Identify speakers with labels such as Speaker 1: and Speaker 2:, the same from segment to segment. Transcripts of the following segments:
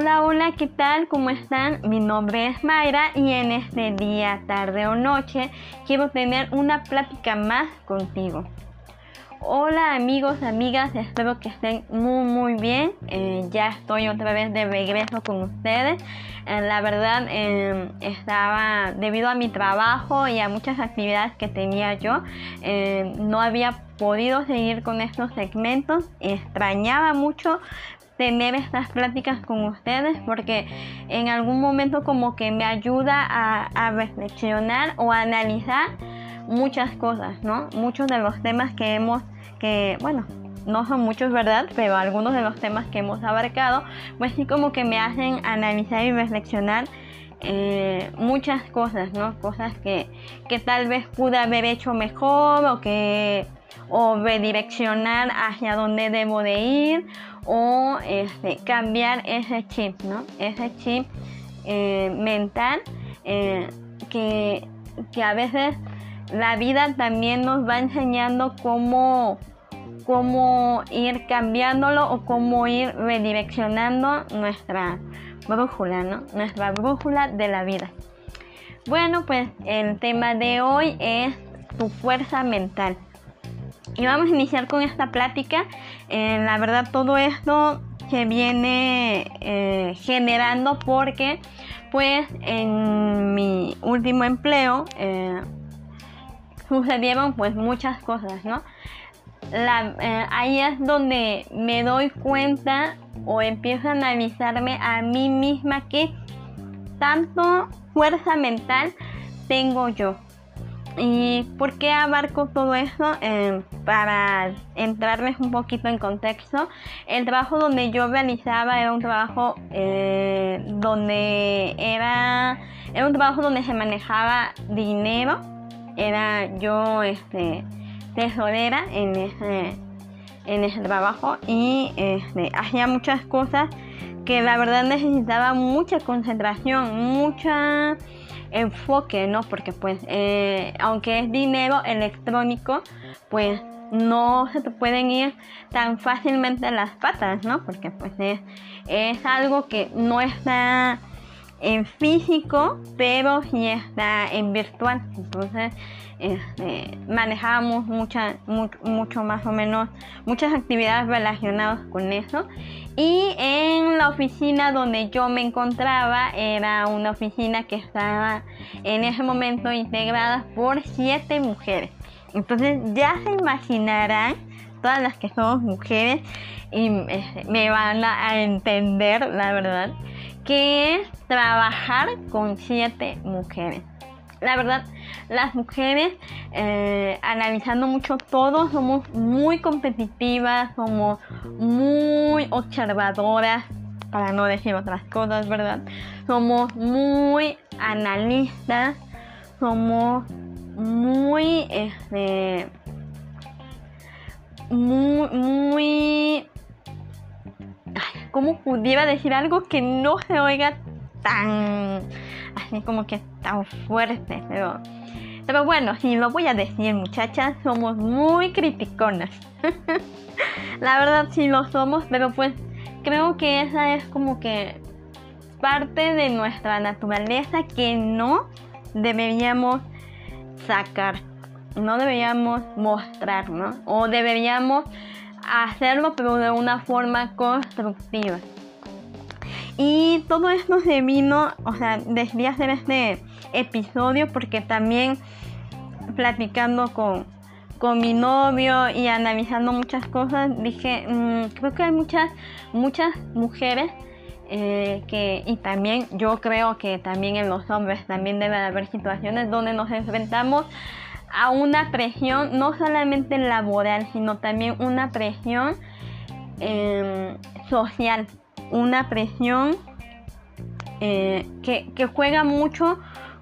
Speaker 1: Hola, hola, ¿qué tal? ¿Cómo están? Mi nombre es Mayra y en este día, tarde o noche quiero tener una plática más contigo. Hola amigos, amigas, espero que estén muy muy bien. Eh, ya estoy otra vez de regreso con ustedes. Eh, la verdad eh, estaba debido a mi trabajo y a muchas actividades que tenía yo, no había podido seguir con estos segmentos. Extrañaba mucho tener estas pláticas con ustedes porque en algún momento como que me ayuda a, reflexionar o analizar muchas cosas, ¿no? Muchos de los temas que hemos, que, bueno, no son muchos, ¿verdad? Pero algunos de los temas que hemos abarcado, pues sí como que me hacen analizar y reflexionar eh, muchas cosas, ¿no? Cosas que, que tal vez pude haber hecho mejor o que o redireccionar hacia dónde debo de ir o este, cambiar ese chip, ¿no? Ese chip eh, mental eh, que, que a veces la vida también nos va enseñando cómo, cómo ir cambiándolo o cómo ir redireccionando nuestra brújula, ¿no? Nuestra brújula de la vida. Bueno, pues el tema de hoy es tu fuerza mental. Y vamos a iniciar con esta plática. Eh, la verdad, todo esto se viene eh, generando porque, pues, en mi último empleo, eh, sucedieron pues muchas cosas, ¿no? Eh, ahí es donde me doy cuenta o empiezo a analizarme a mí misma que tanto fuerza mental tengo yo. ¿Y por qué abarco todo eso? Eh, para entrarles un poquito en contexto, el trabajo donde yo realizaba era un trabajo eh, donde era, era un trabajo donde se manejaba dinero era yo este, tesorera en ese, en ese trabajo y este, hacía muchas cosas que la verdad necesitaba mucha concentración, mucha enfoque, ¿no? Porque pues eh, aunque es dinero electrónico, pues no se te pueden ir tan fácilmente las patas, ¿no? Porque pues es, es algo que no está en físico, pero sí está en virtual. Entonces, este, manejamos mucha, mucho más o menos muchas actividades relacionadas con eso. Y en la oficina donde yo me encontraba era una oficina que estaba en ese momento integrada por siete mujeres. Entonces ya se imaginarán todas las que somos mujeres y este, me van a entender la verdad que es trabajar con siete mujeres. La verdad, las mujeres, eh, analizando mucho todo, somos muy competitivas, somos muy observadoras, para no decir otras cosas, ¿verdad? Somos muy analistas, somos muy, este, muy, muy cómo pudiera decir algo que no se oiga tan, así como que tan fuerte, pero, pero bueno, si lo voy a decir muchachas, somos muy criticonas. La verdad sí lo somos, pero pues creo que esa es como que parte de nuestra naturaleza que no deberíamos sacar, no deberíamos mostrar, ¿no? O deberíamos hacerlo pero de una forma constructiva. Y todo esto se vino, o sea, decidí hacer este episodio porque también platicando con, con mi novio y analizando muchas cosas, dije, mm, creo que hay muchas, muchas mujeres eh, que, y también yo creo que también en los hombres también debe haber situaciones donde nos enfrentamos a una presión no solamente laboral, sino también una presión em, social, una presión eh, que, juega mucho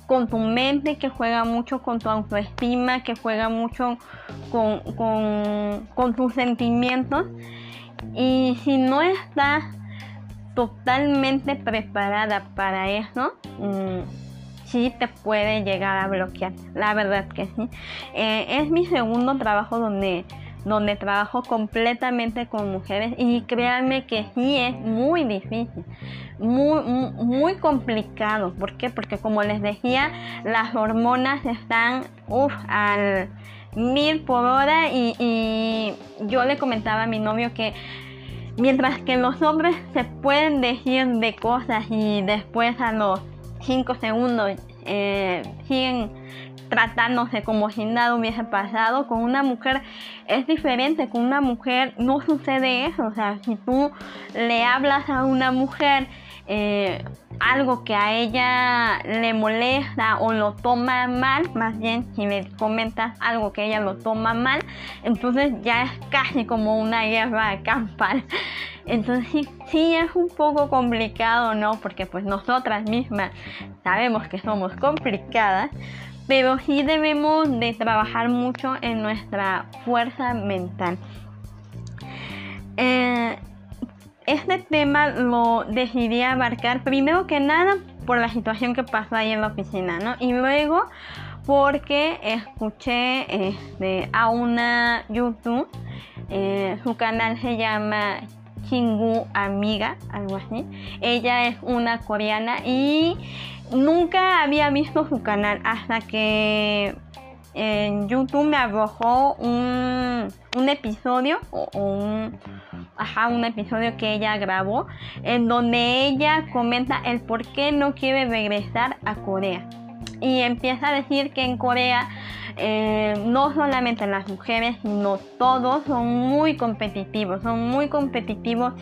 Speaker 1: con tu mente, que juega mucho con tu autoestima, que juega mucho con, con, tus sentimientos. Y si no estás totalmente preparada para eso, mm, sí te puede llegar a bloquear. La verdad que sí. Eh, es mi segundo trabajo donde, donde trabajo completamente con mujeres y créanme que sí es muy difícil, muy, muy complicado. ¿Por qué? Porque como les decía, las hormonas están al mil por hora y, yo le comentaba a mi novio que mientras que los hombres se pueden decir de cosas y después a los 5 segundos eh, siguen tratándose como si nada hubiese pasado. Con una mujer es diferente, con una mujer no sucede eso. O sea, si tú le hablas a una mujer eh, algo que a ella le molesta o lo toma mal, más bien si le comentas algo que ella lo toma mal, entonces ya es casi como una guerra campal. Entonces sí, sí, es un poco complicado, ¿no? Porque pues nosotras mismas sabemos que somos complicadas, pero sí debemos de trabajar mucho en nuestra fuerza mental. Eh, este tema lo decidí abarcar primero que nada por la situación que pasó ahí en la oficina, ¿no? Y luego porque escuché este, a una YouTube, eh, su canal se llama Chingu Amiga, algo así. Ella es una coreana y nunca había visto su canal hasta que en YouTube me arrojó un, episodio o, un, ajá, un episodio que ella grabó en donde ella comenta el por qué no quiere regresar a Corea y empieza a decir que en Corea eh, no solamente las mujeres, sino todos son muy competitivos, son muy competitivos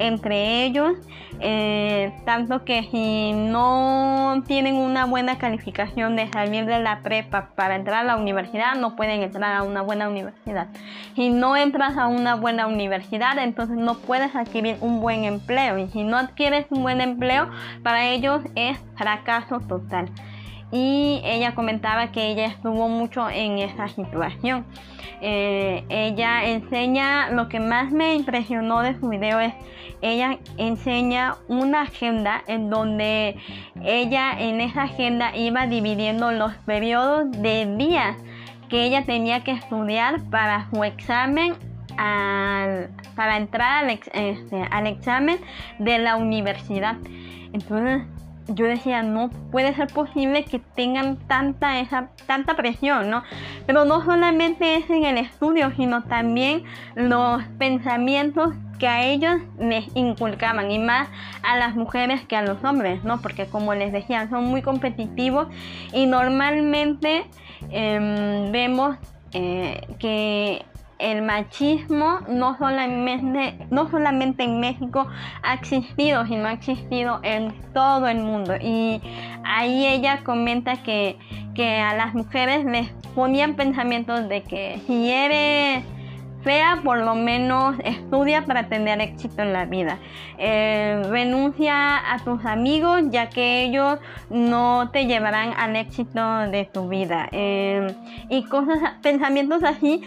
Speaker 1: entre ellos, eh, tanto que si no tienen una buena calificación de salir de la prepa para entrar a la universidad, no pueden entrar a una buena universidad. Si no entras a una buena universidad, entonces no puedes adquirir un buen empleo. Y si no adquieres un buen empleo, para ellos es fracaso total y ella comentaba que ella estuvo mucho en esa situación. Eh, ella enseña, lo que más me impresionó de su video es, ella enseña una agenda en donde ella en esa agenda iba dividiendo los periodos de días que ella tenía que estudiar para su examen para entrar al, este, al examen de la universidad. Entonces yo decía, no puede ser posible que tengan tanta, esa, tanta presión, ¿no? Pero no solamente es en el estudio, sino también los pensamientos que a ellos les inculcaban y más a las mujeres que a los hombres, ¿no? Porque como les decía, son muy competitivos y normalmente em, vemos eh, que el machismo no solamente, no solamente en México ha existido, sino ha existido en todo el mundo. Y ahí ella comenta que, a las mujeres les ponían pensamientos de que si eres fea, por lo menos estudia para tener éxito en la vida. Eh, renuncia a tus amigos ya que ellos no te llevarán al éxito de tu vida. Eh, y cosas, pensamientos así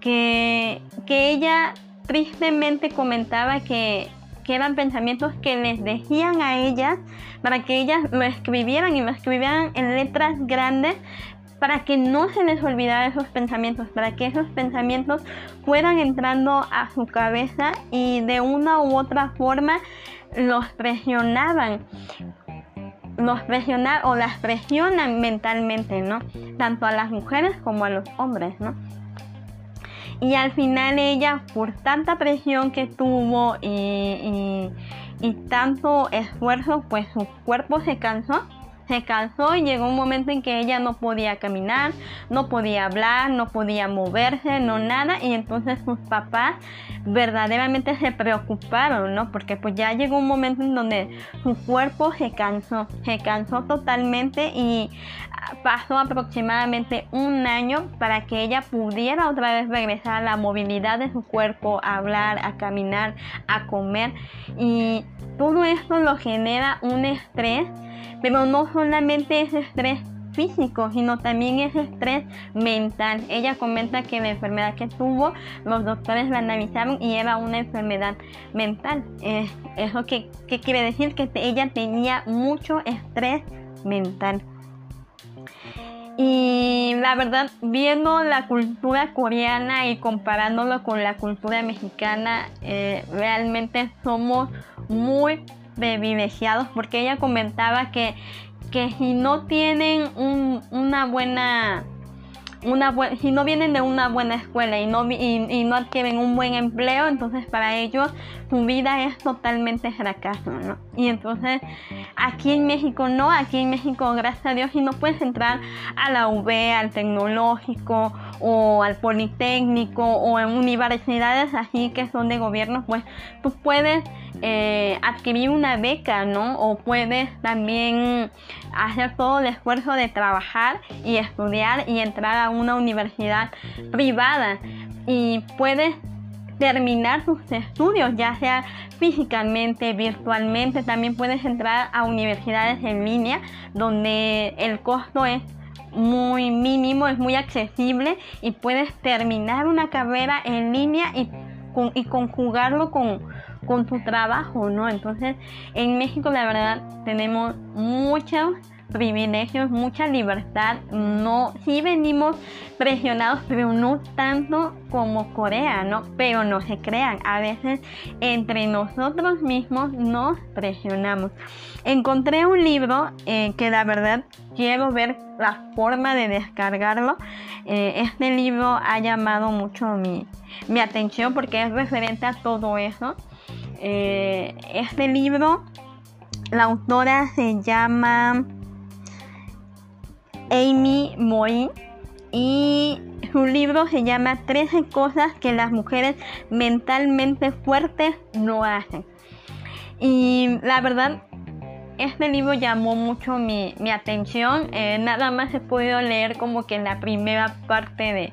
Speaker 1: que, ella tristemente comentaba que, eran pensamientos que les decían a ellas para que ellas lo escribieran y lo escribieran en letras grandes para que no se les olvidara esos pensamientos, para que esos pensamientos fueran entrando a su cabeza y de una u otra forma los presionaban los presionan o las presionan mentalmente, ¿no? Tanto a las mujeres como a los hombres, ¿no? Y al final ella, por tanta presión que tuvo y, y tanto esfuerzo, pues su cuerpo se cansó se cansó y llegó un momento en que ella no podía caminar, no podía hablar, no podía moverse, no nada. Y entonces sus papás verdaderamente se preocuparon, ¿no? Porque pues ya llegó un momento en donde su cuerpo se cansó, se cansó totalmente y pasó aproximadamente un año para que ella pudiera otra vez regresar a la movilidad de su cuerpo, a hablar, a caminar, a comer. Y todo esto lo genera un estrés pero no solamente es estrés físico, sino también es estrés mental. Ella comenta que la enfermedad que tuvo, los doctores la analizaron y era una enfermedad mental. eso que, quiere decir que ella tenía mucho estrés mental. Y la verdad, viendo la cultura coreana y comparándolo con la cultura mexicana, eh, realmente somos muy privilegiados porque ella comentaba que, que si no tienen una buena una si no vienen de una buena escuela y no, y, no adquieren un buen empleo, entonces para ellos su vida es totalmente fracaso. Y entonces aquí en México no, aquí en México gracias a Dios si no puedes entrar a la UB, al tecnológico o al politécnico o en universidades así que son de gobierno, pues tú puedes eh, adquirir una beca, ¿no? O puedes también hacer todo el esfuerzo de trabajar y estudiar y entrar a una universidad privada y puedes terminar tus estudios, ya sea físicamente, virtualmente, también puedes entrar a universidades en línea donde el costo es muy mínimo, es muy accesible y puedes terminar una carrera en línea y, y conjugarlo con, con tu trabajo, ¿no? Entonces, en México la verdad tenemos muchos privilegios, mucha libertad. No, sí venimos presionados, pero no tanto como Corea, ¿no? Pero no se crean, a veces entre nosotros mismos nos presionamos. Encontré un libro eh, que la verdad quiero ver la forma de descargarlo. Eh, este libro ha llamado mucho mi, mi atención porque es referente a todo eso. Eh, este libro, la autora se llama Amy Moy y su libro se llama 13 cosas que las mujeres mentalmente fuertes no hacen. Y la verdad, este libro llamó mucho mi, atención. Eh, nada más he podido leer como que la primera parte de,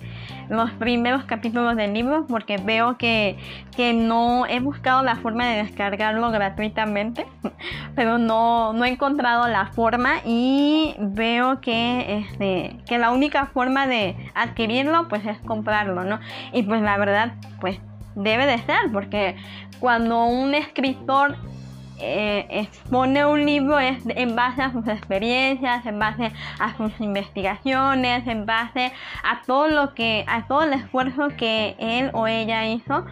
Speaker 1: los primeros capítulos del libro porque veo que, no he buscado la forma de descargarlo gratuitamente, pero no, no he encontrado la forma y veo que, este, que la única forma de adquirirlo pues es comprarlo, ¿no? Y pues la verdad pues debe de ser porque cuando un escritor eh, expone un libro es en base a sus experiencias, en base a sus investigaciones, en base a todo lo que, a todo el esfuerzo que él o ella hizo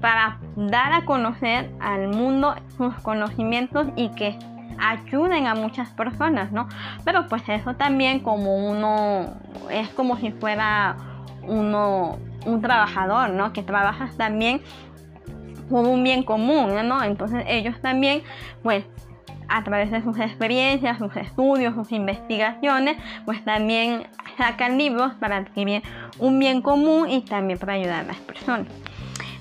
Speaker 1: para dar a conocer al mundo sus conocimientos y que ayuden a muchas personas, ¿no? Pero pues eso también como uno es como si fuera uno un trabajador, ¿no? Que trabajas también por un bien común, ¿no? Entonces ellos también, pues, a través de sus experiencias, sus estudios, sus investigaciones, pues también sacan libros para adquirir un bien común y también para ayudar a las personas.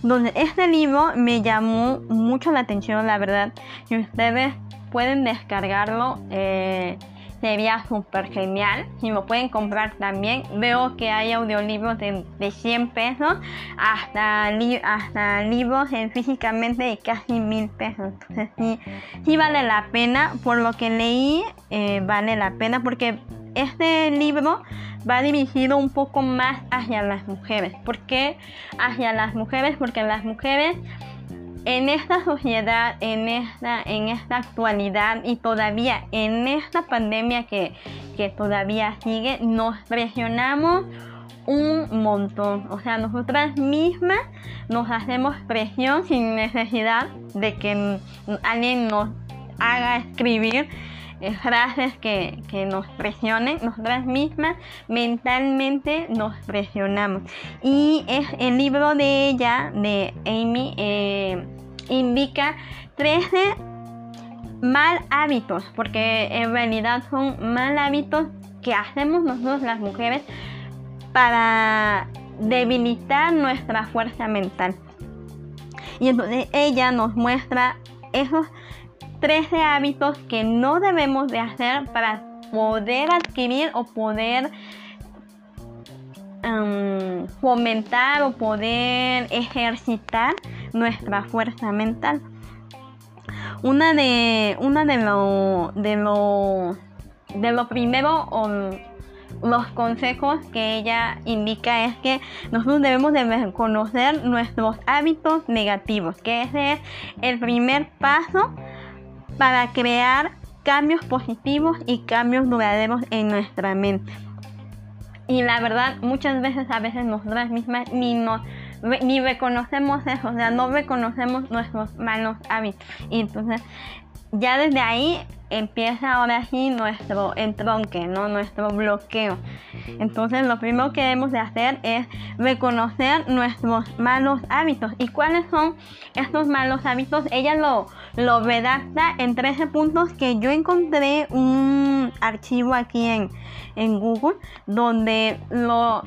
Speaker 1: Donde este libro me llamó mucho la atención, la verdad, y ustedes pueden descargarlo. Eh, sería súper genial. Si lo pueden comprar también, veo que hay audiolibros de, de 100 pesos hasta, hasta libros en físicamente de casi mil pesos. Entonces sí, sí vale la pena. Por lo que leí, eh, vale la pena porque este libro va dirigido un poco más hacia las mujeres. ¿Por qué hacia las mujeres? Porque las mujeres en esta sociedad, en esta, en esta actualidad y todavía en esta pandemia que, que todavía sigue, nos presionamos un montón. O sea, nosotras mismas nos hacemos presión sin necesidad de que alguien nos haga escribir eh, frases que, que, nos presionen, nosotras mismas mentalmente nos presionamos. Y es el libro de ella, de Amy, eh, indica 13 mal hábitos, porque en realidad son mal hábitos que hacemos nosotros las mujeres para debilitar nuestra fuerza mental. Y entonces ella nos muestra esos 13 hábitos que no debemos de hacer para poder adquirir o poder um, fomentar o poder ejercitar nuestra fuerza mental. Una de, una de lo, de lo, de lo primero los consejos que ella indica es que nosotros debemos de reconocer nuestros hábitos negativos, que ese es el primer paso para crear cambios positivos y cambios duraderos en nuestra mente. Y la verdad, muchas veces, a veces nosotras mismas ni nos ni reconocemos eso, o sea, no reconocemos nuestros malos hábitos. Y entonces, ya desde ahí empieza ahora sí nuestro entronque, ¿no? Nuestro bloqueo. Entonces lo primero que debemos de hacer es reconocer nuestros malos hábitos. ¿Y cuáles son estos malos hábitos? Ella lo, lo redacta en 13 puntos que yo encontré un archivo aquí en, en Google donde lo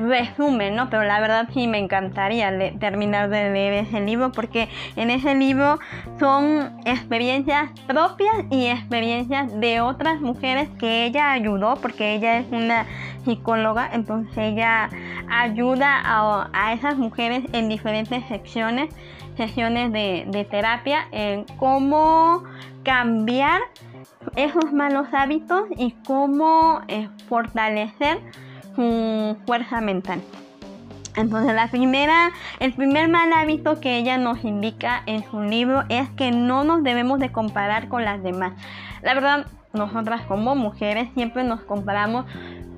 Speaker 1: resumen, ¿no? Pero la verdad sí me encantaría terminar de leer ese libro porque en ese libro son experiencias propias y experiencias de otras mujeres que ella ayudó porque ella es una psicóloga, entonces ella ayuda a, esas mujeres en diferentes secciones, sesiones de, terapia, en cómo cambiar esos malos hábitos y cómo eh, fortalecer fuerza mental. Entonces la primera, el primer mal hábito que ella nos indica en su libro es que no nos debemos de comparar con las demás. La verdad, nosotras como mujeres siempre nos comparamos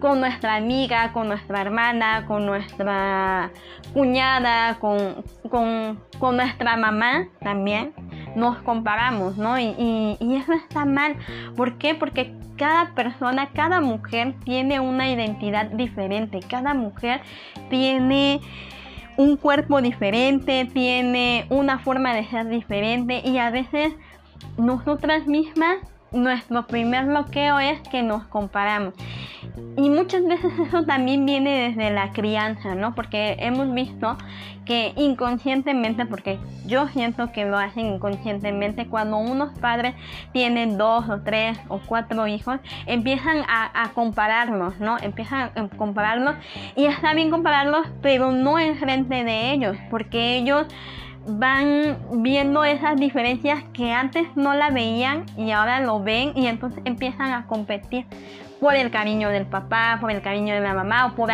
Speaker 1: con nuestra amiga, con nuestra hermana, con nuestra cuñada, con, con, nuestra mamá también. Nos comparamos, ¿no? Y, y eso está mal. ¿Por qué? Porque cada persona, cada mujer tiene una identidad diferente, cada mujer tiene un cuerpo diferente, tiene una forma de ser diferente y a veces nosotras mismas nuestro primer bloqueo es que nos comparamos. Y muchas veces eso también viene desde la crianza, ¿no? Porque hemos visto que inconscientemente, porque yo siento que lo hacen inconscientemente, cuando unos padres tienen dos o tres o cuatro hijos, empiezan a, a compararlos, ¿no? Empiezan a compararlos y está bien compararlos, pero no en frente de ellos, porque ellos van viendo esas diferencias que antes no la veían y ahora lo ven y entonces empiezan a competir por el cariño del papá, por el cariño de la mamá o por,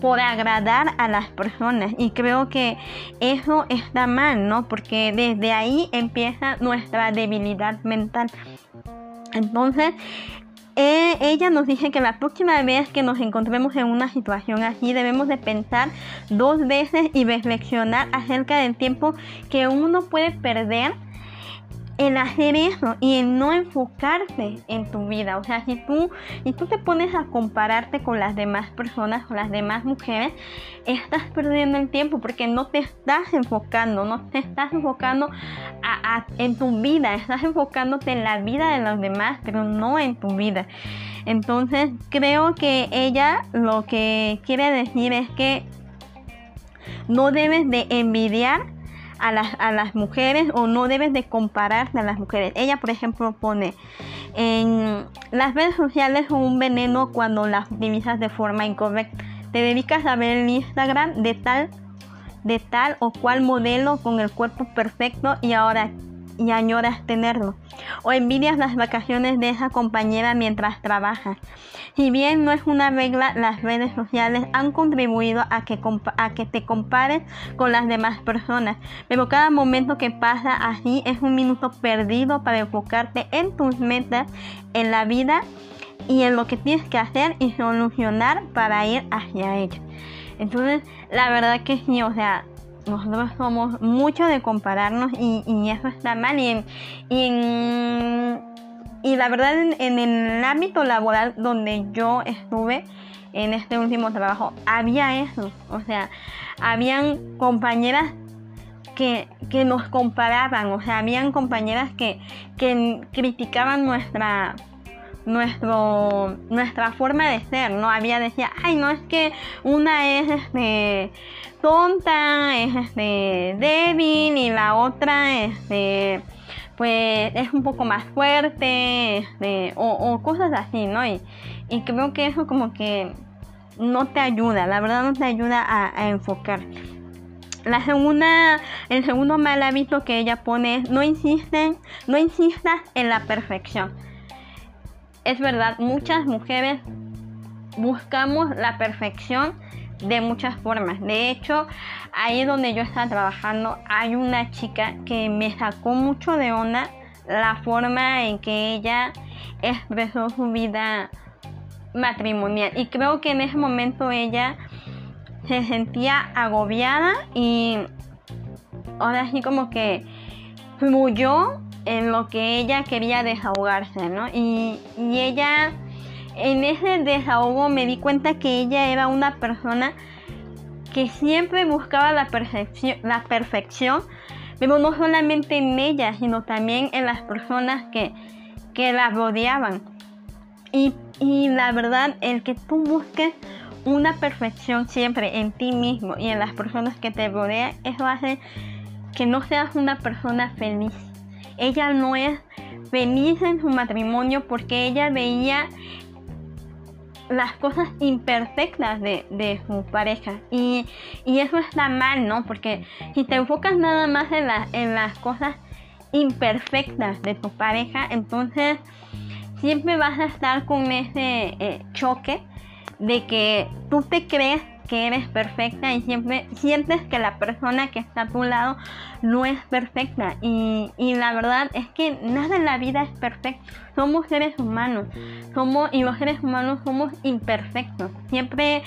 Speaker 1: por agradar a las personas. Y creo que eso está mal, ¿no? Porque desde ahí empieza nuestra debilidad mental. Entonces, eh, ella nos dice que la próxima vez que nos encontremos en una situación así debemos de pensar dos veces y reflexionar acerca del tiempo que uno puede perder en hacer eso y en no enfocarse en tu vida. O sea, si tú, y tú te pones a compararte con las demás personas, con las demás mujeres, estás perdiendo el tiempo porque no te estás enfocando, no te estás enfocando en tu vida, estás enfocándote en la vida de los demás, pero no en tu vida. Entonces creo que ella lo que quiere decir es que no debes de envidiar a las, a las mujeres o no debes de compararte a las mujeres. Ella, por ejemplo, pone en las redes sociales son un veneno cuando las utilizas de forma incorrecta. Te dedicas a ver el Instagram de tal de tal o cual modelo con el cuerpo perfecto y ahora y añoras tenerlo. O envidias las vacaciones de esa compañera mientras trabajas. Si bien no es una regla, las redes sociales han contribuido a que, a que te compares con las demás personas. Pero cada momento que pasa así es un minuto perdido para enfocarte en tus metas, en la vida y en lo que tienes que hacer y solucionar para ir hacia ella. Entonces, la verdad que sí, o sea, nosotros somos mucho de compararnos y, eso está mal. Y, y, la verdad, en, el ámbito laboral donde yo estuve, en este último trabajo, había eso. O sea, habían compañeras que, que, nos comparaban, o sea, habían compañeras que, que criticaban nuestra nuestro nuestra forma de ser, ¿no? Había decía, ay, no es que una es este tonta, es este débil y la otra este pues es un poco más fuerte, este, o, cosas así, ¿no? Y, y, creo que eso como que no te ayuda, la verdad no te ayuda a, a enfocar. La segunda, el segundo mal hábito que ella pone es no insisten, no insistas en la perfección es verdad, muchas mujeres buscamos la perfección de muchas formas. De hecho, ahí donde yo estaba trabajando hay una chica que me sacó mucho de onda la forma en que ella expresó su vida matrimonial. Y creo que en ese momento ella se sentía agobiada y ahora sí como que fluyó en lo que ella quería desahogarse, ¿no? Y, y ella, en ese desahogo me di cuenta que ella era una persona que siempre buscaba la perfección, la perfección, pero no solamente en ella, sino también en las personas que, que la rodeaban. Y, y la verdad, el que tú busques una perfección siempre en ti mismo y en las personas que te rodean, eso hace que no seas una persona feliz. Ella no es feliz en su matrimonio porque ella veía las cosas imperfectas de, su pareja. Y, eso está mal, ¿no? Porque si te enfocas nada más en, en las cosas imperfectas de tu pareja, entonces siempre vas a estar con ese eh, choque de que tú te crees que eres perfecta y siempre sientes que la persona que está a tu lado no es perfecta. Y, la verdad es que nada en la vida es perfecto. Somos seres humanos. Somos, y los seres humanos somos imperfectos. Siempre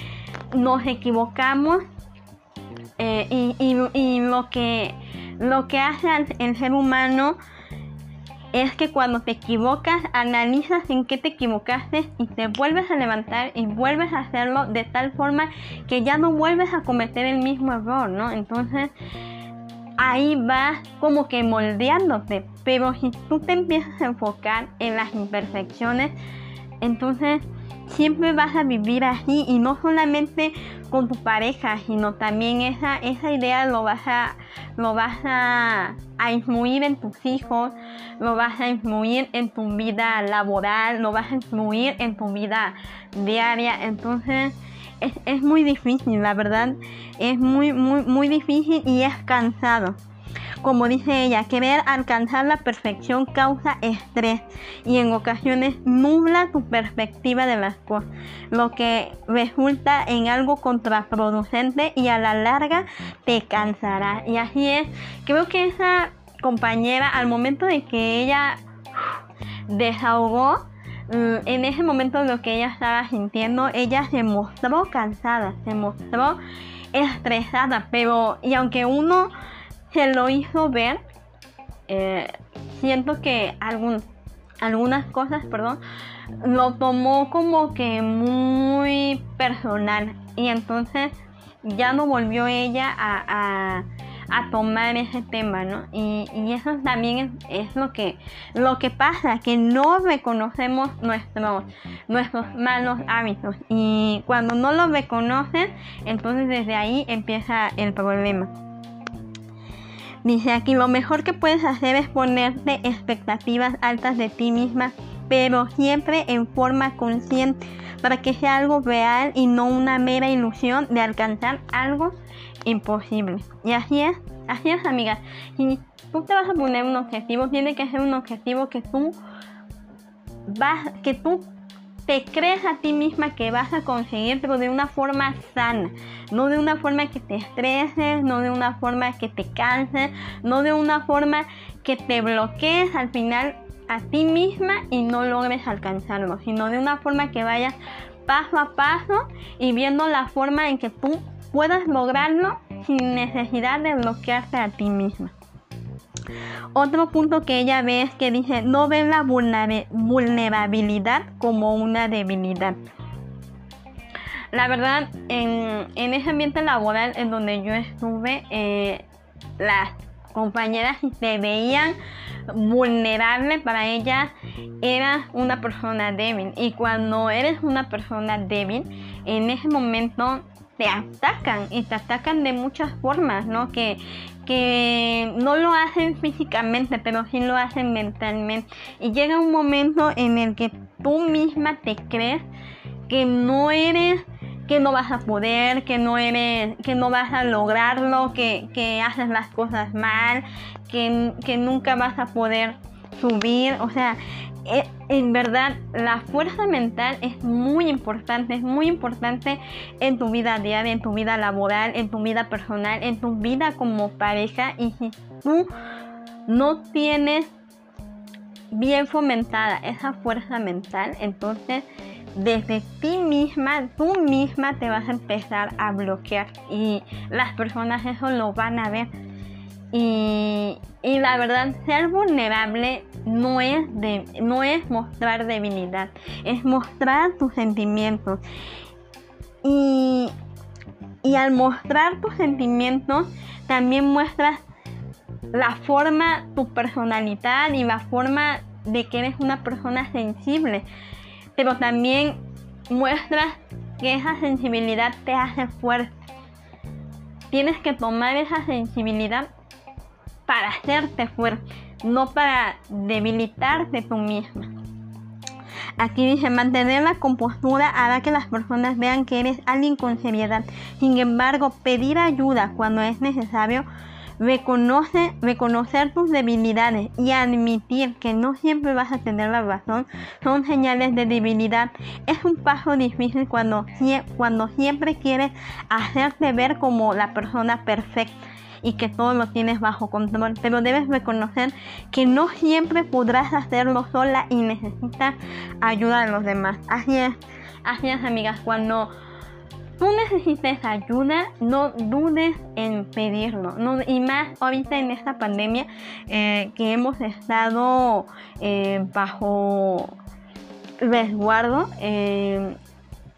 Speaker 1: nos equivocamos. Eh, y, y, lo que lo que hace el ser humano es que cuando te equivocas, analizas en qué te equivocaste y te vuelves a levantar y vuelves a hacerlo de tal forma que ya no vuelves a cometer el mismo error, ¿no? Entonces ahí vas como que moldeándote, pero si tú te empiezas a enfocar en las imperfecciones, entonces siempre vas a vivir así y no solamente con tu pareja, sino también esa, esa idea lo vas a, lo vas a, a influir en tus hijos, lo vas a influir en tu vida laboral, lo vas a influir en tu vida diaria. Entonces es, es muy difícil, la verdad, es muy, muy, muy difícil y es cansado. Como dice ella, querer alcanzar la perfección causa estrés y en ocasiones nubla tu perspectiva de las cosas, lo que resulta en algo contraproducente y a la larga te cansará. Y así es, creo que esa compañera al momento de que ella desahogó, mm, en ese momento lo que ella estaba sintiendo, ella se mostró cansada, se mostró estresada, pero y aunque uno se lo hizo ver. Eh, siento que algún, algunas cosas, perdón, lo tomó como que muy personal y entonces ya no volvió ella a, a, tomar ese tema, ¿no? Y, eso también es, lo, que, lo que pasa, que no reconocemos nuestros, nuestros malos hábitos y cuando no los reconocen, entonces desde ahí empieza el problema. Dice aquí, lo mejor que puedes hacer es ponerte expectativas altas de ti misma, pero siempre en forma consciente, para que sea algo real y no una mera ilusión de alcanzar algo imposible. Y así es, así es, amigas. Si tú te vas a poner un objetivo, tiene que ser un objetivo que tú vas, que tú te crees a ti misma que vas a conseguir, pero de una forma sana, no de una forma que te estreses, no de una forma que te canses, no de una forma que te bloquees al final a ti misma y no logres alcanzarlo, sino de una forma que vayas paso a paso y viendo la forma en que tú puedas lograrlo sin necesidad de bloquearte a ti misma. Otro punto que ella ve es que dice, no ve la vulnerabilidad como una debilidad. La verdad, en, ese ambiente laboral en donde yo estuve, eh, las compañeras se veían vulnerable para ellas era una persona débil y cuando eres una persona débil en ese momento te atacan y te atacan de muchas formas, ¿no? Que, que no lo hacen físicamente, pero sí lo hacen mentalmente. Y llega un momento en el que tú misma te crees que no eres que no vas a poder, que no eres, que no vas a lograrlo, que, que haces las cosas mal, que, que, nunca vas a poder subir. O sea, en verdad la fuerza mental es muy importante, es muy importante en tu vida diaria, en tu vida laboral, en tu vida personal, en tu vida como pareja. Y si tú no tienes bien fomentada esa fuerza mental, entonces desde ti misma, tú misma te vas a empezar a bloquear y las personas eso lo van a ver. Y, la verdad, ser vulnerable no es, de, no es mostrar debilidad, es mostrar tus sentimientos. Y, y al mostrar tus sentimientos, también muestras la forma, tu personalidad y la forma de que eres una persona sensible. Pero también muestras que esa sensibilidad te hace fuerte. Tienes que tomar esa sensibilidad para hacerte fuerte, no para debilitarte tú misma. Aquí dice, mantener la compostura hará que las personas vean que eres alguien con seriedad. Sin embargo, pedir ayuda cuando es necesario Reconoce, reconocer tus debilidades y admitir que no siempre vas a tener la razón son señales de debilidad. Es un paso difícil cuando siempre quieres hacerte ver como la persona perfecta y que todo lo tienes bajo control, pero debes reconocer que no siempre podrás hacerlo sola y necesitas ayuda de los demás. Así es, así es amigas, cuando tú necesites ayuda, no dudes en pedirlo. y más ahorita en esta pandemia eh, que hemos estado eh, bajo resguardo. Eh,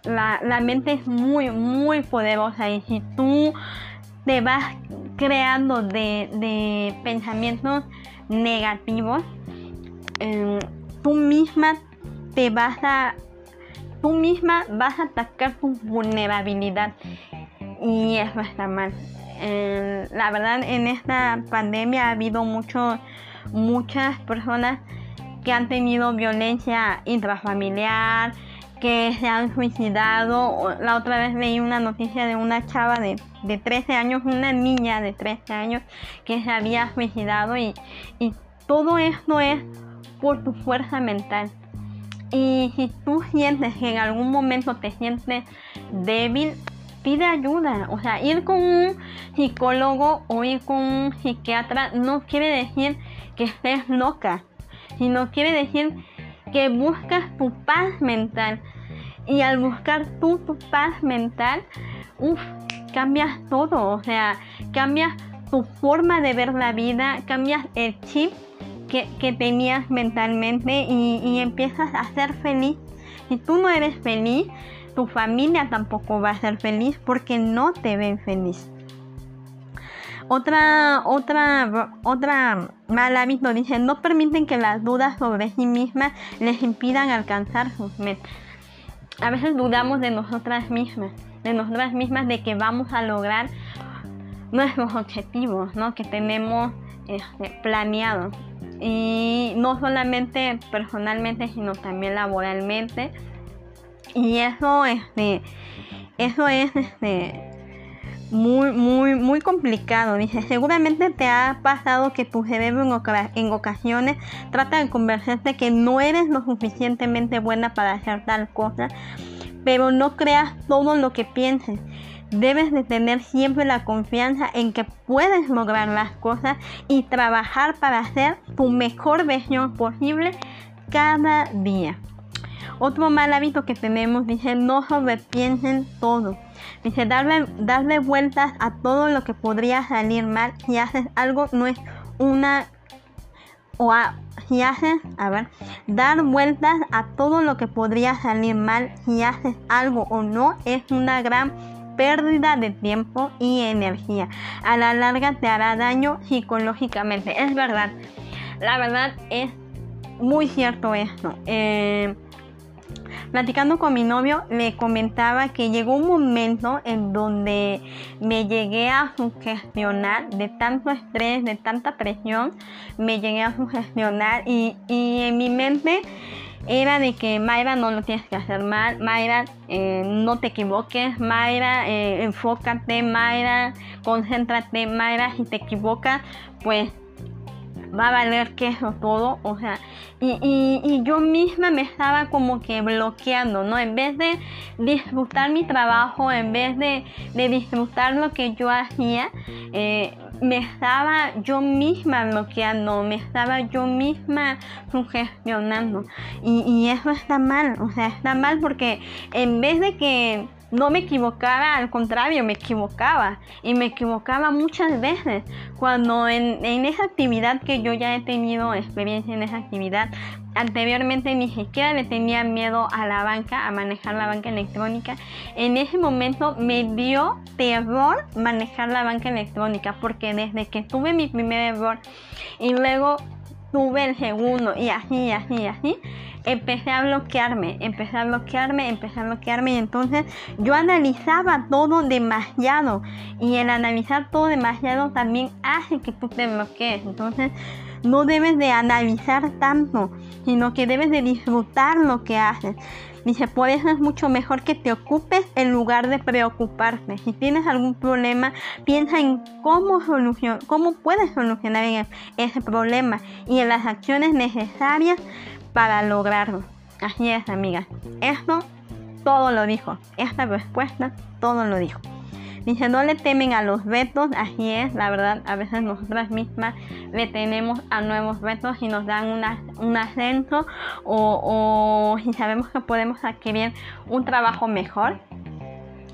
Speaker 1: la, mente es muy, muy poderosa y si tú te vas creando de, pensamientos negativos, tú misma te vas a tú misma vas a atacar tu vulnerabilidad y eso está mal. la verdad, en esta pandemia ha habido mucho, muchas personas que han tenido violencia intrafamiliar, que se han suicidado. La otra vez leí una noticia de una chava de, de 13 años, una niña de 13 años que se había suicidado y, y todo esto es por tu fuerza mental. Y si tú sientes que en algún momento te sientes débil, pide ayuda. O sea, ir con un psicólogo o ir con un psiquiatra no quiere decir que estés loca, sino quiere decir que buscas tu paz mental. Y al buscar tú tu paz mental, uff, cambias todo. O sea, cambias tu forma de ver la vida, cambias el chip que, tenías mentalmente y, empiezas a ser feliz. Si tú no eres feliz, tu familia tampoco va a ser feliz porque no te ven feliz. Otra, otra, otra mal hábito dice, no permiten que las dudas sobre sí mismas les impidan alcanzar sus metas. A veces dudamos de nosotras mismas, de nosotras mismas, de que vamos a lograr nuestros objetivos, ¿no? Que tenemos este, planeados y no solamente personalmente sino también laboralmente y eso este eso es este muy muy muy complicado dice seguramente te ha pasado que tu cerebro en, ocasiones trata de convencerte que no eres lo suficientemente buena para hacer tal cosa pero no creas todo lo que pienses Debes de tener siempre la confianza en que puedes lograr las cosas y trabajar para hacer tu mejor versión posible cada día. Otro mal hábito que tenemos dice no sobrepiensen todo. Dice darle, darle vueltas a todo lo que podría salir mal si haces algo no es una o si haces, a ver, dar vueltas a todo lo que podría salir mal si haces algo o no es una gran pérdida de tiempo y energía. A la larga te hará daño psicológicamente. Es verdad. La verdad es muy cierto esto. Eh, platicando con mi novio, le comentaba que llegó un momento en donde me llegué a sugestionar de tanto estrés, de tanta presión, me llegué a sugestionar y, y en mi mente era de que Mayra no lo tienes que hacer mal, Mayra eh, no te equivoques, Mayra eh, enfócate, Mayra concéntrate, Mayra si te equivocas pues va a valer queso todo, o sea, y, y, yo misma me estaba como que bloqueando, ¿no? En vez de disfrutar mi trabajo, en vez de, de disfrutar lo que yo hacía, eh, me estaba yo misma bloqueando, me estaba yo misma sugestionando. Y, y eso está mal, o sea, está mal porque en vez de que no me equivocaba, al contrario, me equivocaba. Y me equivocaba muchas veces. Cuando en, esa actividad que yo ya he tenido experiencia en esa actividad, anteriormente ni siquiera le tenía miedo a la banca, a manejar la banca electrónica. En ese momento me dio terror manejar la banca electrónica porque desde que tuve mi primer error y luego tuve el segundo y así, así, así, empecé a bloquearme, empecé a bloquearme, empecé a bloquearme y entonces yo analizaba todo demasiado y el analizar todo demasiado también hace que tú te bloquees. Entonces no debes de analizar tanto, sino que debes de disfrutar lo que haces. Dice, por eso es mucho mejor que te ocupes en lugar de preocuparte. Si tienes algún problema, piensa en cómo, solucion cómo puedes solucionar ese problema y en las acciones necesarias para lograrlo. Así es, amiga. Esto todo lo dijo. Esta respuesta todo lo dijo. Dice, no le temen a los retos, así es, la verdad, a veces nosotras mismas le tenemos a nuevos retos y nos dan un ascenso o, si sabemos que podemos adquirir un trabajo mejor.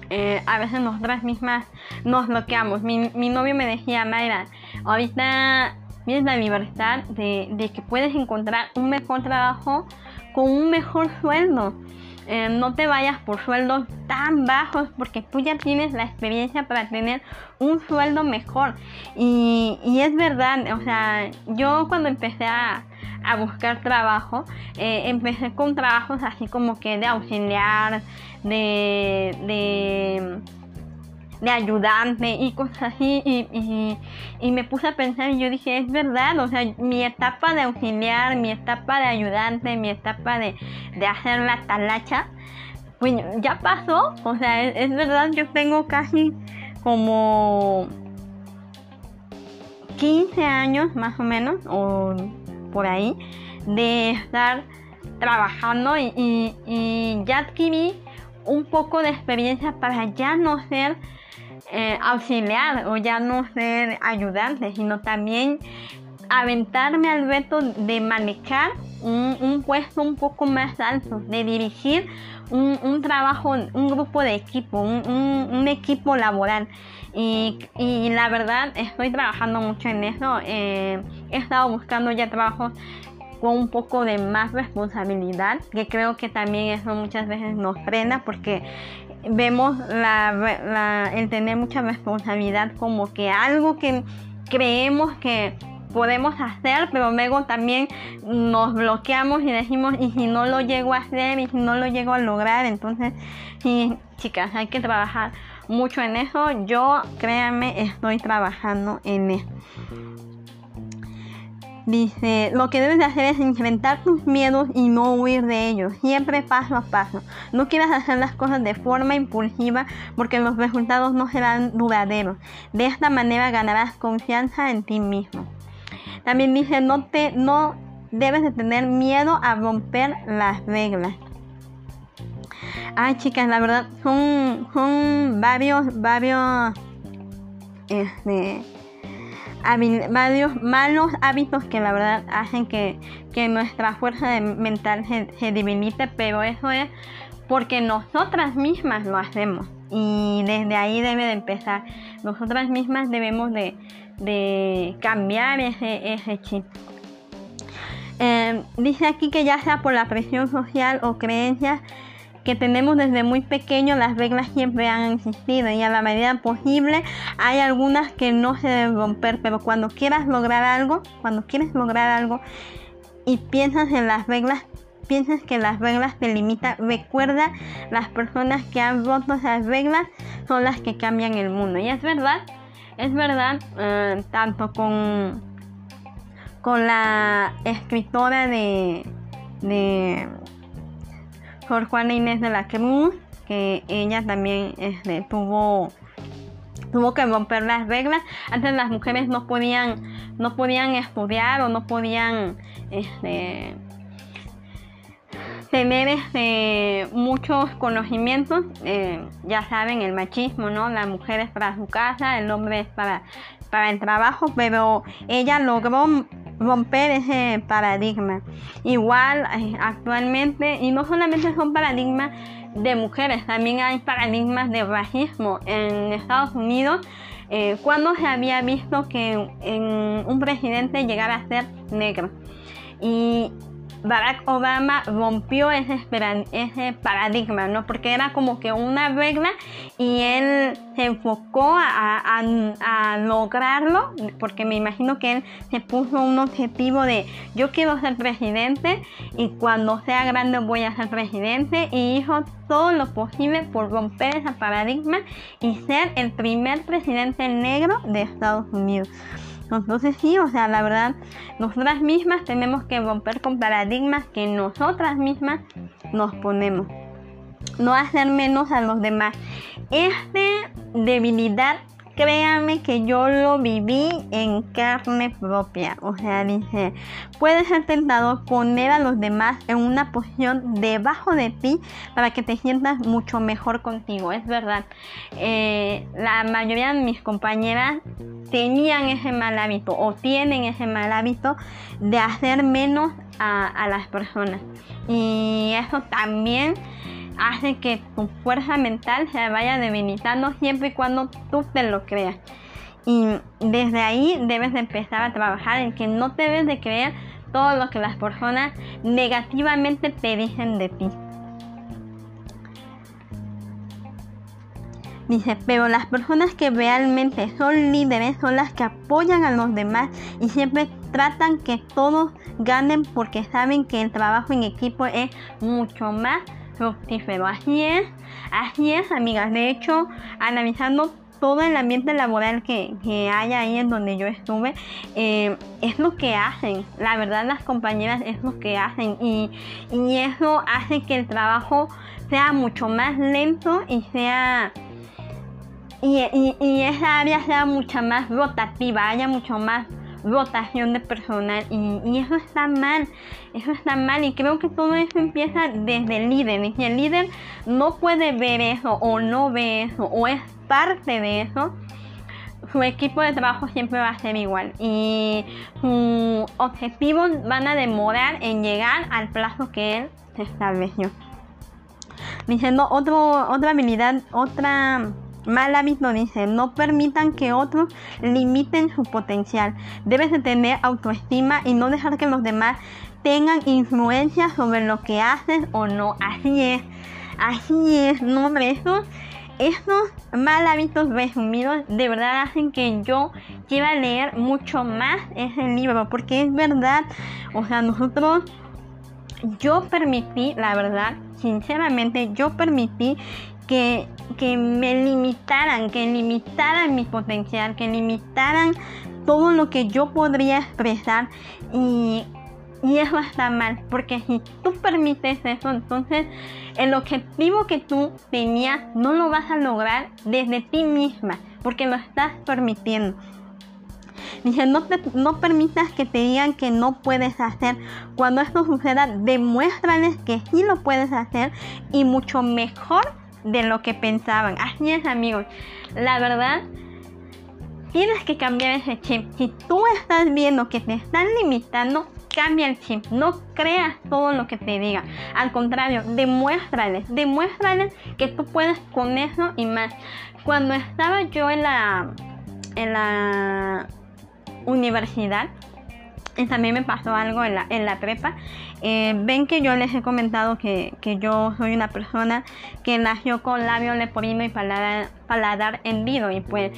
Speaker 1: Eh, a veces nosotras mismas nos bloqueamos. Mi, mi novio me decía, Mayra, ahorita tienes la libertad de, que puedes encontrar un mejor trabajo con un mejor sueldo. Eh, no te vayas por sueldos tan bajos porque tú ya tienes la experiencia para tener un sueldo mejor. Y, es verdad, o sea, yo cuando empecé a, buscar trabajo, eh, empecé con trabajos así como que de auxiliar, de de ayudante y cosas así. Y, me puse a pensar y yo dije, es verdad, o sea, mi etapa de auxiliar, mi etapa de ayudante, mi etapa de, hacer la talacha, pues ya pasó. O sea, es, verdad, yo tengo casi como 15 años más o menos, o por ahí, de estar trabajando y, y ya adquirí un poco de experiencia para ya no ser eh, auxiliar o ya no ser ayudante, sino también aventarme al reto de manejar un, puesto un poco más alto, de dirigir un, trabajo, un grupo de equipo, un, equipo laboral. Y, la verdad estoy trabajando mucho en eso. Eh, he estado buscando ya trabajos con un poco de más responsabilidad, que creo que también eso muchas veces nos frena porque vemos la, el tener mucha responsabilidad como que algo que creemos que podemos hacer, pero luego también nos bloqueamos y decimos, y si no lo llego a hacer, y si no lo llego a lograr, entonces, chicas, hay que trabajar mucho en eso. Yo, créanme, estoy trabajando en eso. Dice, lo que debes de hacer es enfrentar tus miedos y no huir de ellos, siempre paso a paso. No quieras hacer las cosas de forma impulsiva porque los resultados no serán duraderos. De esta manera ganarás confianza en ti mismo. También dice, no, te, no debes de tener miedo a romper las reglas. Ay, chicas, la verdad son, son varios, varios, este, varios malos hábitos que la verdad hacen que, nuestra fuerza mental se, debilite, pero eso es porque nosotras mismas lo hacemos y desde ahí debe de empezar. Nosotras mismas debemos de, cambiar ese, ese chip. Eh, dice aquí que ya sea por la presión social o creencias, que tenemos desde muy pequeño, las reglas siempre han existido y a la medida posible hay algunas que no se deben romper, pero cuando quieras lograr algo, cuando quieres lograr algo y piensas en las reglas, piensas que las reglas te limitan, recuerda las personas que han roto esas reglas son las que cambian el mundo. Y es verdad, es verdad, eh, tanto con, con la escritora de, de por Juana Inés de la Cruz, que ella también este, tuvo tuvo que romper las reglas. Antes las mujeres no podían, no podían estudiar o no podían este, tener este, muchos conocimientos. Eh, ya saben, el machismo, ¿no? La mujer es para su casa, el hombre es para, para el trabajo, pero ella logró romper ese paradigma. Igual eh, actualmente, y no solamente son paradigmas de mujeres, también hay paradigmas de racismo en Estados Unidos. Eh, cuando se había visto que un presidente llegara a ser negro. Barack Obama rompió ese, paradigma, ¿no? Porque era como que una regla y él se enfocó a, lograrlo, porque me imagino que él se puso un objetivo de yo quiero ser presidente y cuando sea grande voy a ser presidente y hizo todo lo posible por romper ese paradigma y ser el primer presidente negro de Estados Unidos. Entonces sí, o sea, la verdad, nosotras mismas tenemos que romper con paradigmas que nosotras mismas nos ponemos. No hacer menos a los demás. Esta debilidad créame que yo lo viví en carne propia. O sea, dice, puedes ser tentado poner a los demás en una posición debajo de ti para que te sientas mucho mejor contigo. Es verdad. Eh, la mayoría de mis compañeras tenían ese mal hábito o tienen ese mal hábito de hacer menos a las personas. Y eso también hace que tu fuerza mental se vaya debilitando siempre y cuando tú te lo creas. Y desde ahí debes de empezar a trabajar en que no debes de creer todo lo que las personas negativamente te dicen de ti. Dice, pero las personas que realmente son líderes son las que apoyan a los demás y siempre tratan que todos ganen porque saben que el trabajo en equipo es mucho más fructífero. Así es, así es, amigas. De hecho, analizando todo el ambiente laboral que, hay ahí en donde yo estuve, eh, es lo que hacen. La verdad, las compañeras es lo que hacen. Y, eso hace que el trabajo sea mucho más lento y sea. Y, y esa área sea mucho más rotativa, haya mucho más rotación de personal y, eso está mal, eso está mal y creo que todo eso empieza desde el líder y si el líder no puede ver eso o no ve eso o es parte de eso, su equipo de trabajo siempre va a ser igual y sus objetivos van a demorar en llegar al plazo que él se estableció. Diciendo otro, otra habilidad, otra Mal hábito dice, no permitan que otros limiten su potencial. Debes de tener autoestima y no dejar que los demás tengan influencia sobre lo que haces o no. Así es, así es, no, esos, estos mal hábitos resumidos de verdad hacen que yo quiera leer mucho más ese libro, porque es verdad, o sea, nosotros, yo permití, la verdad, sinceramente, yo permití que, me limitaran, que limitaran mi potencial, que limitaran todo lo que yo podría expresar y, y eso está mal, porque si tú permites eso, entonces el objetivo que tú tenías no lo vas a lograr desde ti misma, porque lo estás permitiendo. Dice, no, no permitas que te digan que no puedes hacer. Cuando esto suceda, demuéstrales que sí lo puedes hacer y mucho mejor de lo que pensaban. Así es, amigos. La verdad, tienes que cambiar ese chip. Si tú estás viendo que te están limitando, cambia el chip. No creas todo lo que te digan. Al contrario, demuéstrales, demuéstrales que tú puedes con eso y más. Cuando estaba yo en la en la universidad, y también me pasó algo en la, en la prepa. Eh, ven que yo les he comentado que, yo soy una persona que nació con labio leporino y paladar, paladar hendido y pues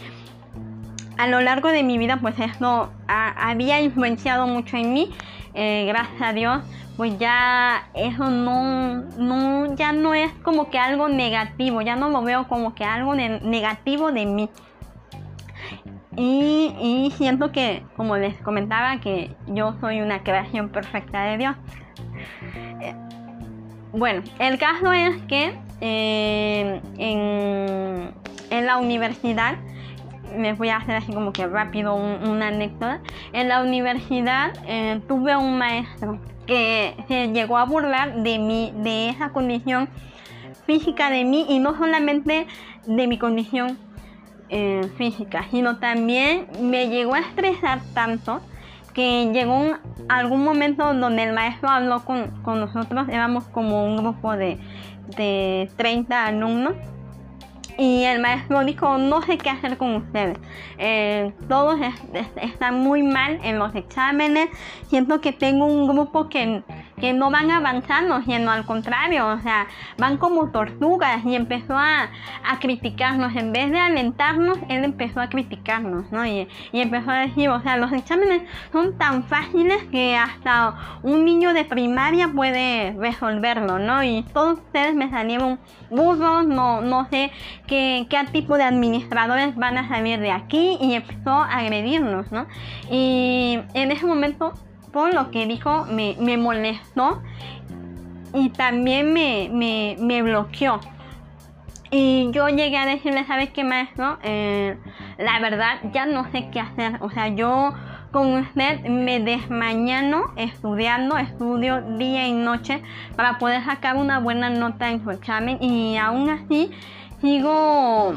Speaker 1: a lo largo de mi vida pues esto había influenciado mucho en mí. Eh, gracias a Dios pues ya eso no, no, ya no es como que algo negativo, ya no lo veo como que algo negativo de mí. Y, siento que, como les comentaba, que yo soy una creación perfecta de Dios. Eh, bueno, el caso es que eh, en, la universidad les voy a hacer así como que rápido una anécdota. En la universidad eh, tuve un maestro que se llegó a burlar de mí, de esa condición física de mí y no solamente de mi condición eh, física, sino también me llegó a estresar tanto que llegó algún momento donde el maestro habló con, con nosotros, éramos como un grupo de, de 30 alumnos y el maestro dijo, no sé qué hacer con ustedes. Eh, todos están muy mal en los exámenes. Siento que tengo un grupo que que no van avanzando, sino al contrario, o sea, van como tortugas y empezó a, criticarnos, en vez de alentarnos, él empezó a criticarnos, ¿no? Y, empezó a decir, o sea, los exámenes son tan fáciles que hasta un niño de primaria puede resolverlo, ¿no? Y todos ustedes me salieron burros, no, no sé qué, qué tipo de administradores van a salir de aquí y empezó a agredirnos, ¿no? Y en ese momento por lo que dijo me, molestó y también me, bloqueó. Y yo llegué a decirle, ¿sabes qué maestro? Eh, la verdad ya no sé qué hacer. O sea, yo con usted me desmañano estudiando, estudio día y noche para poder sacar una buena nota en su examen y aún así sigo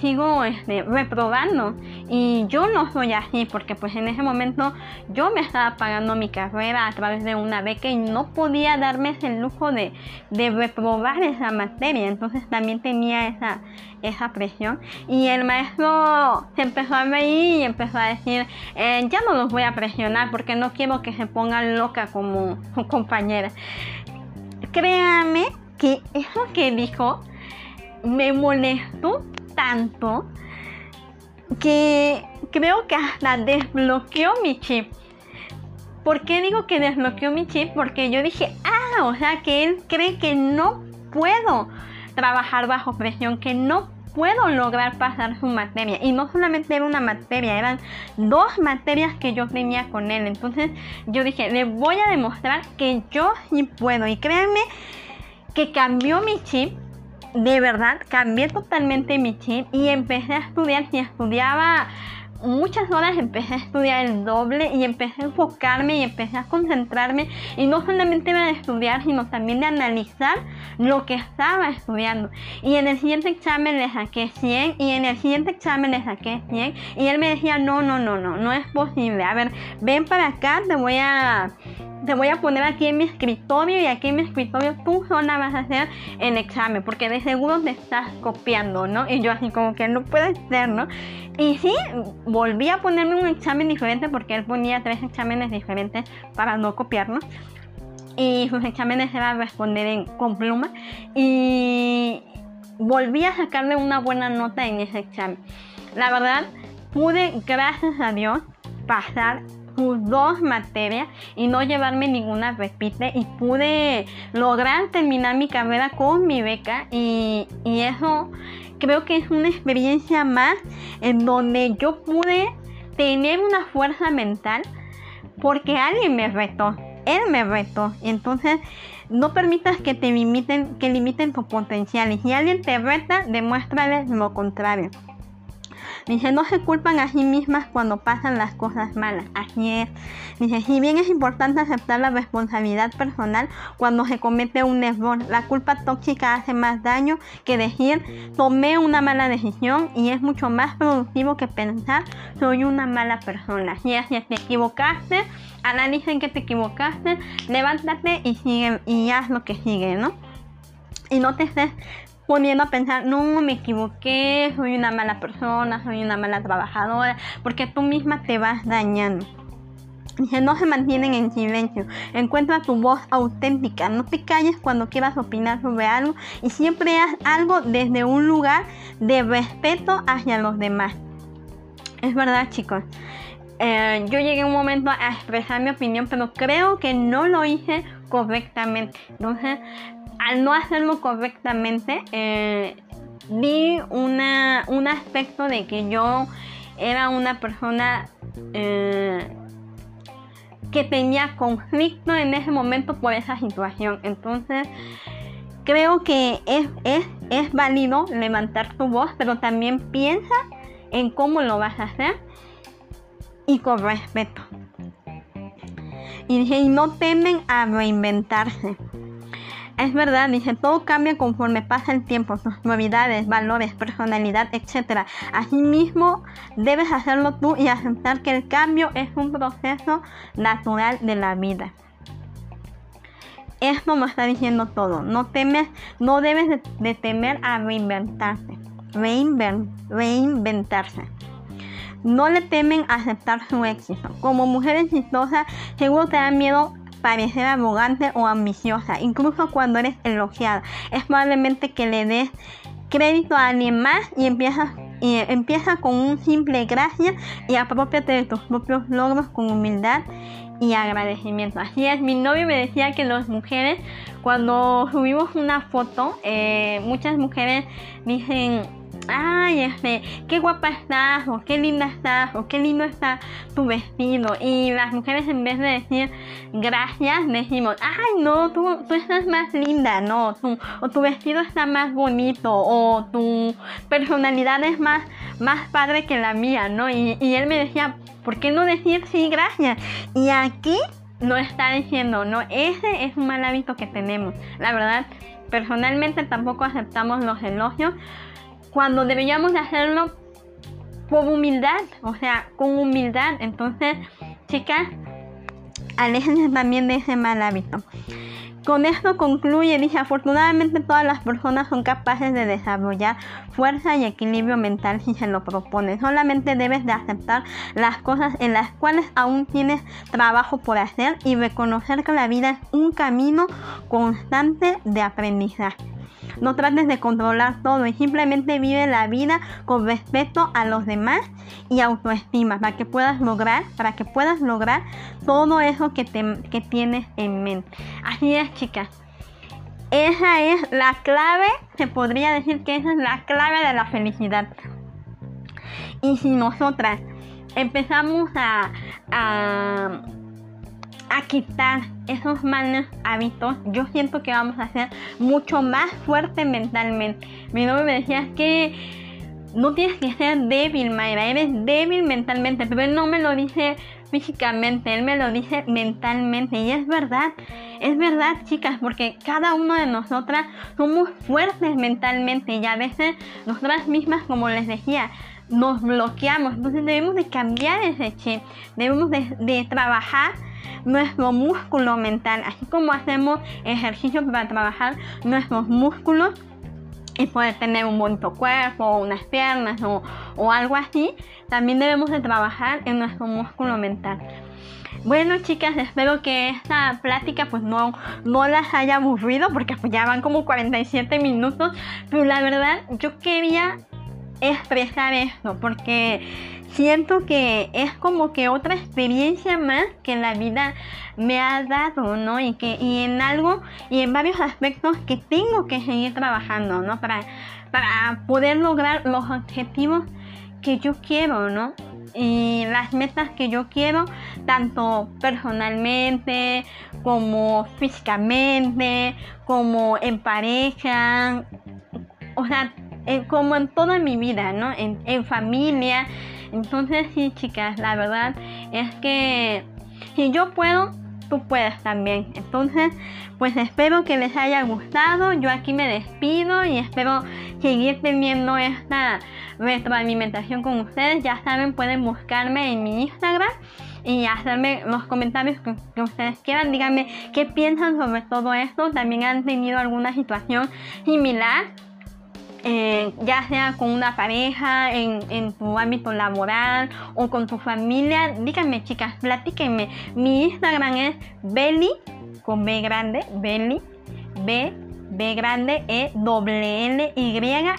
Speaker 1: sigo este, reprobando. Y yo no soy así porque pues en ese momento yo me estaba pagando mi carrera a través de una beca y no podía darme ese lujo de, de reprobar esa materia. Entonces también tenía esa, esa presión. Y el maestro se empezó a reír y empezó a decir, eh, ya no los voy a presionar porque no quiero que se pongan loca como su compañera. Créame que eso que dijo me molestó tanto que creo que hasta desbloqueó mi chip. ¿Por qué digo que desbloqueó mi chip? Porque yo dije, ah, o sea que él cree que no puedo trabajar bajo presión, que no puedo lograr pasar su materia. Y no solamente era una materia, eran dos materias que yo tenía con él. Entonces yo dije, le voy a demostrar que yo sí puedo. Y créanme que cambió mi chip de verdad cambié totalmente mi chip y empecé a estudiar. Si estudiaba muchas horas, empecé a estudiar el doble y empecé a enfocarme y empecé a concentrarme. Y no solamente de estudiar, sino también de analizar lo que estaba estudiando. Y en el siguiente examen le saqué 100 y en el siguiente examen le saqué 100. Y él me decía, no, no, no, no, no es posible. A ver, ven para acá, te voy a te voy a poner aquí en mi escritorio y aquí en mi escritorio tú sola vas a hacer el examen porque de seguro te estás copiando, ¿no? Y yo así como que no puede ser, ¿no? Y sí, volví a ponerme un examen diferente porque él ponía tres exámenes diferentes para no copiarnos. Y sus exámenes eran responder con pluma. Y volví a sacarle una buena nota en ese examen. La verdad, pude, gracias a Dios, pasar dos materias y no llevarme ninguna repite y pude lograr terminar mi carrera con mi beca y, y eso creo que es una experiencia más en donde yo pude tener una fuerza mental porque alguien me retó, él me retó. Entonces, no permitas que te limiten, que limiten tu potencial. Y si alguien te reta, demuéstrale lo contrario. Dice, no se culpan a sí mismas cuando pasan las cosas malas. Así es. Dice, si bien es importante aceptar la responsabilidad personal cuando se comete un error, la culpa tóxica hace más daño que decir, tomé una mala decisión y es mucho más productivo que pensar, soy una mala persona. Y así te equivocaste, analicen que te equivocaste, levántate y sigue y haz lo que sigue, ¿no? Y no te estés poniendo a pensar, no, me equivoqué, soy una mala persona, soy una mala trabajadora, porque tú misma te vas dañando. Dice, no se mantienen en silencio. Encuentra tu voz auténtica. No te calles cuando quieras opinar sobre algo y siempre haz algo desde un lugar de respeto hacia los demás. Es verdad, chicos. Eh, yo llegué un momento a expresar mi opinión, pero creo que no lo hice correctamente. Entonces, al no hacerlo correctamente, eh, vi una, un aspecto de que yo era una persona eh, que tenía conflicto en ese momento por esa situación. Entonces, creo que es, es, es válido levantar tu voz, pero también piensa en cómo lo vas a hacer y con respeto. Y y no temen a reinventarse. Es verdad, dice, todo cambia conforme pasa el tiempo, sus novedades, valores, personalidad, etc. Asimismo, debes hacerlo tú y aceptar que el cambio es un proceso natural de la vida. Esto lo está diciendo todo. No temes, no debes de, temer a reinventarse. reinventarse. No le temen aceptar su éxito. Como mujer exitosa, seguro te da miedo parecer arrogante o ambiciosa, incluso cuando eres elogiada. Es probablemente que le des crédito a alguien más y empiezas y empieza con un simple gracias y apropiate de tus propios logros con humildad y agradecimiento. Así es, mi novio me decía que las mujeres, cuando subimos una foto, eh, muchas mujeres dicen, ay, este, qué guapa estás, o qué linda estás, o qué lindo está tu vestido. Y las mujeres en vez de decir gracias, decimos, ay, no, tú, tú estás más linda, no, o tu vestido está más bonito, o tu personalidad es más, más padre que la mía, ¿no? Y, y él me decía, ¿por qué no decir sí, gracias? Y aquí no está diciendo, no, ese es un mal hábito que tenemos. La verdad, personalmente tampoco aceptamos los elogios cuando deberíamos hacerlo por humildad, o sea, con humildad. Entonces, chicas, aléjense también de ese mal hábito. Con esto concluye, dice, afortunadamente todas las personas son capaces de desarrollar fuerza y equilibrio mental si se lo proponen. Solamente debes de aceptar las cosas en las cuales aún tienes trabajo por hacer y reconocer que la vida es un camino constante de aprendizaje. No trates de controlar todo y simplemente vive la vida con respeto a los demás y autoestima para que puedas lograr, para que puedas lograr todo eso que, que tienes en mente. Así es, chicas. Esa es la clave, se podría decir que esa es la clave de la felicidad. Y si nosotras empezamos a, a a quitar esos malos hábitos, yo siento que vamos a ser mucho más fuerte mentalmente. Mi novio me decía que no tienes que ser débil, Mayra, eres débil mentalmente, pero él no me lo dice físicamente, él me lo dice mentalmente. Y es verdad, es verdad, chicas, porque cada uno de nosotras somos fuertes mentalmente y a veces nosotras mismas, como les decía, nos bloqueamos. Entonces debemos de cambiar ese chip, debemos de, de trabajar nuestro músculo mental, así como hacemos ejercicio para trabajar nuestros músculos y poder tener un bonito cuerpo, unas piernas o, o algo así, también debemos de trabajar en nuestro músculo mental. Bueno chicas, espero que esta plática pues no, no las haya aburrido porque pues ya van como 47 minutos, pero la verdad yo quería expresar esto porque siento que es como que otra experiencia más que la vida me ha dado, ¿no? Y que y en algo y en varios aspectos que tengo que seguir trabajando, ¿no? Para, para poder lograr los objetivos que yo quiero, ¿no? Y las metas que yo quiero, tanto personalmente como físicamente, como en pareja, o sea, como en toda mi vida, ¿no? En, en familia, entonces sí, chicas, la verdad es que si yo puedo, tú puedes también. Entonces, pues espero que les haya gustado. Yo aquí me despido y espero seguir teniendo esta retroalimentación con ustedes. Ya saben, pueden buscarme en mi Instagram y hacerme los comentarios que, que, ustedes quieran. Díganme qué piensan sobre todo esto. También han tenido alguna situación similar ya sea con una pareja, en, tu ámbito laboral o con tu familia, díganme chicas, platíquenme. Mi Instagram es Belly, con B grande, Belly, B, B grande, E, W, L, Y,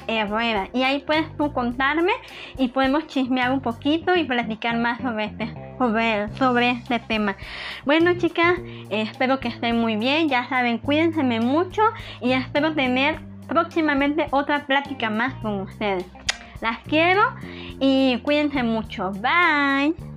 Speaker 1: Herrera. Y ahí puedes tú contarme y podemos chismear un poquito y platicar más sobre este, sobre, sobre este tema. Bueno chicas, espero que estén muy bien, ya saben, cuídense mucho y espero tener próximamente otra plática más con ustedes. Las quiero y cuídense mucho. Bye.